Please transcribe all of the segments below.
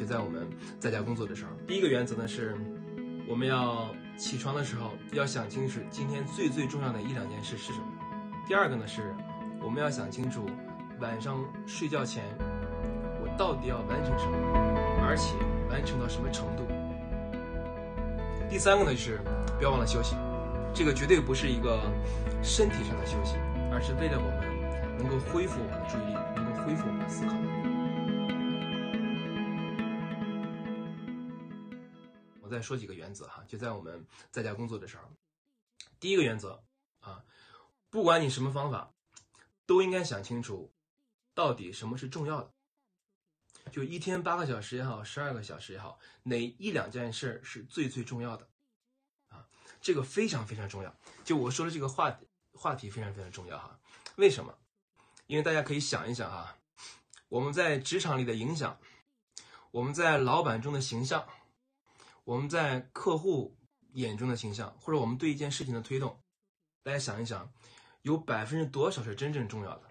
就在我们在家工作的时候。第一个原则呢是，我们要起床的时候要想清楚今天最最重要的一两件事是什么。第二个呢是，我们要想清楚晚上睡觉前我到底要完成什么，而且完成到什么程度。第三个呢就是，不要忘了休息，这个绝对不是一个身体上的休息，而是为了我们能够恢复我们的注意力，能够恢复我们的思考。说几个原则哈，就在我们在家工作的时候，第一个原则啊，不管你什么方法，都应该想清楚，到底什么是重要的。就一天八个小时也好，十二个小时也好，哪一两件事是最最重要的？啊，这个非常非常重要。就我说的这个话话题非常非常重要哈。为什么？因为大家可以想一想啊，我们在职场里的影响，我们在老板中的形象，我们在客户眼中的形象，或者我们对一件事情的推动，大家想一想，有百分之多少是真正重要的？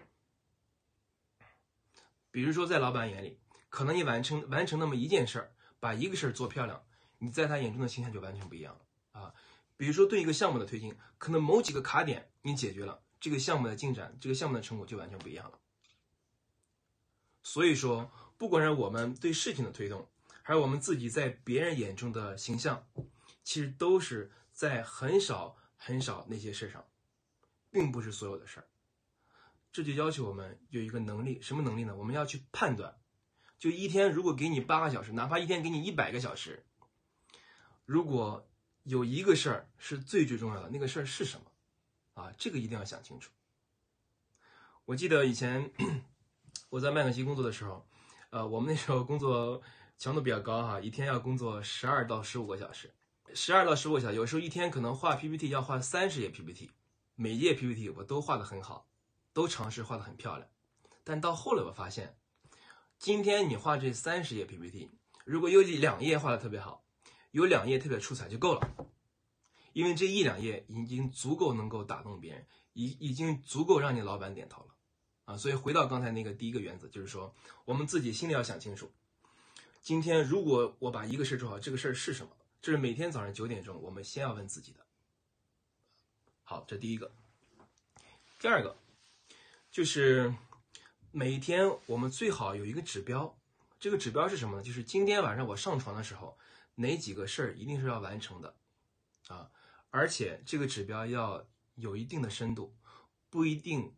比如说在老板眼里。可能你完成完成那么一件事儿，把一个事儿做漂亮，你在他眼中的形象就完全不一样了啊。比如说对一个项目的推进，可能某几个卡点你解决了，这个项目的进展，这个项目的成果就完全不一样了。所以说，不管是我们对事情的推动，还是我们自己在别人眼中的形象，其实都是在很少很少那些事上，并不是所有的事儿。这就要求我们有一个能力，什么能力呢？我们要去判断。就一天，如果给你八个小时，哪怕一天给你一百个小时，如果有一个事儿是最最重要的，那个事儿是什么？啊，这个一定要想清楚。我记得以前 我在麦肯锡工作的时候，呃，我们那时候工作强度比较高哈，一天要工作十二到十五个小时，十二到十五个小时，有时候一天可能画 PPT 要画三十页 PPT，每页 PPT 我都画的很好，都尝试画的很漂亮，但到后来我发现。今天你画这三十页 PPT，如果有两页画的特别好，有两页特别出彩就够了，因为这一两页已经足够能够打动别人，已已经足够让你老板点头了，啊，所以回到刚才那个第一个原则，就是说我们自己心里要想清楚，今天如果我把一个事做好，这个事儿是什么？这是每天早上九点钟我们先要问自己的。好，这第一个，第二个就是。每天我们最好有一个指标，这个指标是什么呢？就是今天晚上我上床的时候，哪几个事儿一定是要完成的，啊，而且这个指标要有一定的深度，不一定，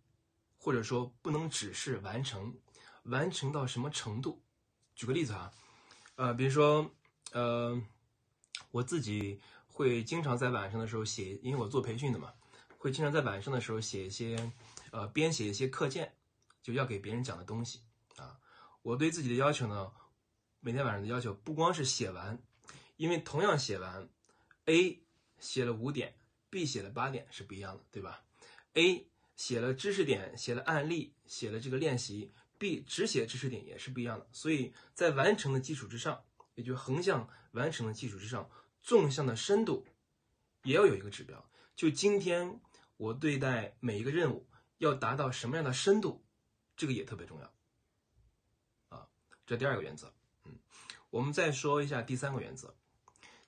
或者说不能只是完成，完成到什么程度？举个例子啊，呃，比如说，呃，我自己会经常在晚上的时候写，因为我做培训的嘛，会经常在晚上的时候写一些，呃，编写一些课件。就要给别人讲的东西啊，我对自己的要求呢，每天晚上的要求不光是写完，因为同样写完，A 写了五点，B 写了八点是不一样的，对吧？A 写了知识点，写了案例，写了这个练习，B 只写知识点也是不一样的。所以在完成的基础之上，也就横向完成的基础之上，纵向的深度也要有一个指标。就今天我对待每一个任务要达到什么样的深度？这个也特别重要，啊，这第二个原则，嗯，我们再说一下第三个原则。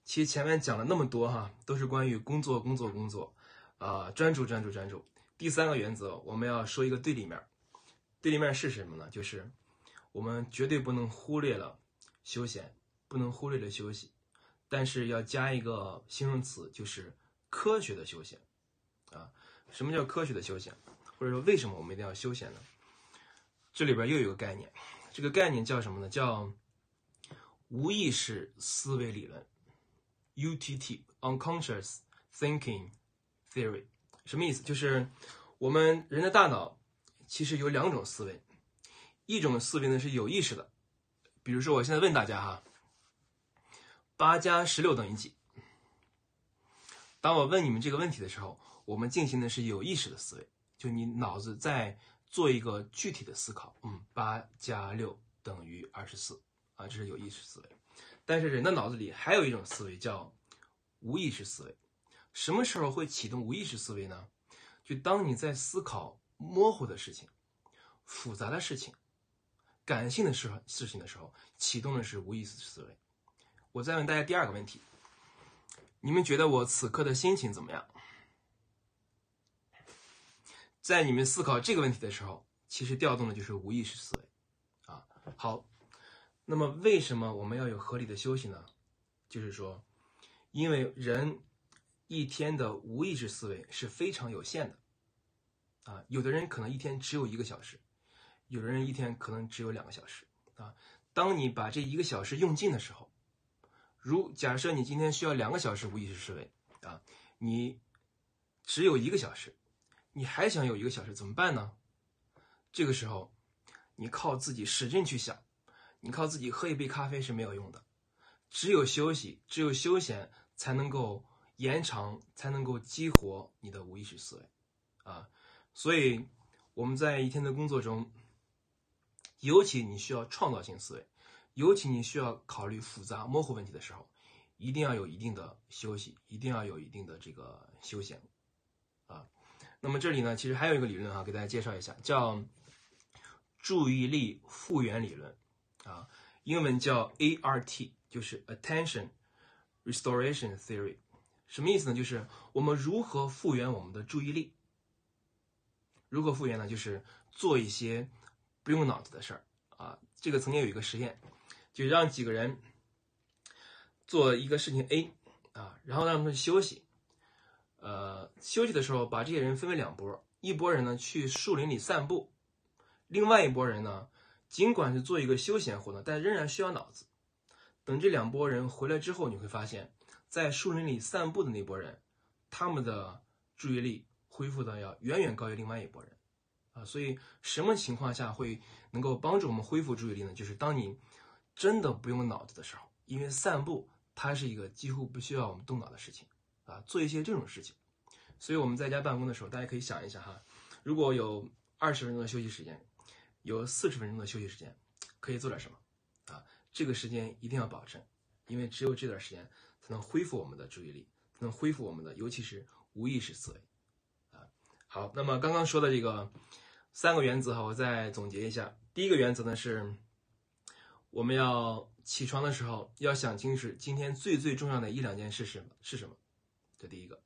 其实前面讲了那么多哈，都是关于工作、工作、工作，啊，专注、专注、专注。第三个原则，我们要说一个对立面，对立面是什么呢？就是我们绝对不能忽略了休闲，不能忽略了休息，但是要加一个形容词，就是科学的休闲，啊，什么叫科学的休闲？或者说为什么我们一定要休闲呢？这里边又有个概念，这个概念叫什么呢？叫无意识思维理论，UTT（Unconscious Thinking Theory）。什么意思？就是我们人的大脑其实有两种思维，一种思维呢是有意识的，比如说我现在问大家哈，八加十六等于几？当我问你们这个问题的时候，我们进行的是有意识的思维，就你脑子在。做一个具体的思考，嗯，八加六等于二十四啊，这是有意识思维。但是人的脑子里还有一种思维叫无意识思维。什么时候会启动无意识思维呢？就当你在思考模糊的事情、复杂的事情，感性的事事情的时候，启动的是无意识思维。我再问大家第二个问题：你们觉得我此刻的心情怎么样？在你们思考这个问题的时候，其实调动的就是无意识思维。啊，好，那么为什么我们要有合理的休息呢？就是说，因为人一天的无意识思维是非常有限的。啊，有的人可能一天只有一个小时，有的人一天可能只有两个小时。啊，当你把这一个小时用尽的时候，如假设你今天需要两个小时无意识思维，啊，你只有一个小时，你还想有一个小时怎么办呢？这个时候，你靠自己使劲去想，你靠自己喝一杯咖啡是没有用的，只有休息，只有休闲才能够延长，才能够激活你的无意识思维，啊。所以我们在一天的工作中，尤其你需要创造性思维，尤其你需要考虑复杂模糊问题的时候，一定要有一定的休息，一定要有一定的这个休闲，啊。那么这里呢，其实还有一个理论啊，给大家介绍一下，叫注意力复原理论，啊，英文叫 ART，就是 Attention Restoration Theory，什么意思呢？就是我们如何复原我们的注意力。如何复原呢？就是做一些不用脑子的事儿啊。这个曾经有一个实验，就让几个人做一个事情 A 啊，然后让他们休息。呃，休息的时候把这些人分为两拨，一拨人呢去树林里散步，另外一拨人呢尽管是做一个休闲活动，但仍然需要脑子。等这两拨人回来之后，你会发现，在树林里散步的那拨人，他们的注意力。恢复的要远远高于另外一拨人，啊，所以什么情况下会能够帮助我们恢复注意力呢？就是当你真的不用脑子的时候，因为散步它是一个几乎不需要我们动脑的事情，啊，做一些这种事情。所以我们在家办公的时候，大家可以想一下哈，如果有二十分钟的休息时间，有四十分钟的休息时间，可以做点什么？啊，这个时间一定要保证，因为只有这段时间才能恢复我们的注意力，能恢复我们的，尤其是无意识思维。好，那么刚刚说的这个三个原则哈，我再总结一下。第一个原则呢是，我们要起床的时候要想清楚今天最最重要的一两件事是是什么，这第一个。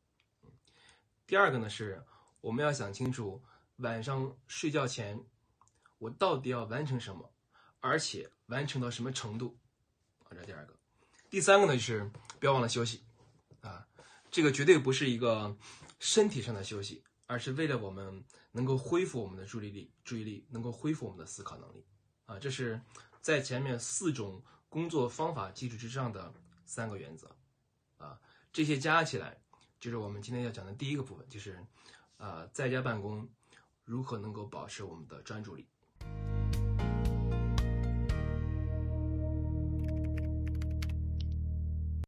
第二个呢是，我们要想清楚晚上睡觉前我到底要完成什么，而且完成到什么程度，啊，这第二个。第三个呢就是不要忘了休息，啊，这个绝对不是一个身体上的休息。而是为了我们能够恢复我们的注意力，注意力能够恢复我们的思考能力，啊，这是在前面四种工作方法基础之上的三个原则，啊，这些加起来就是我们今天要讲的第一个部分，就是，啊，在家办公如何能够保持我们的专注力。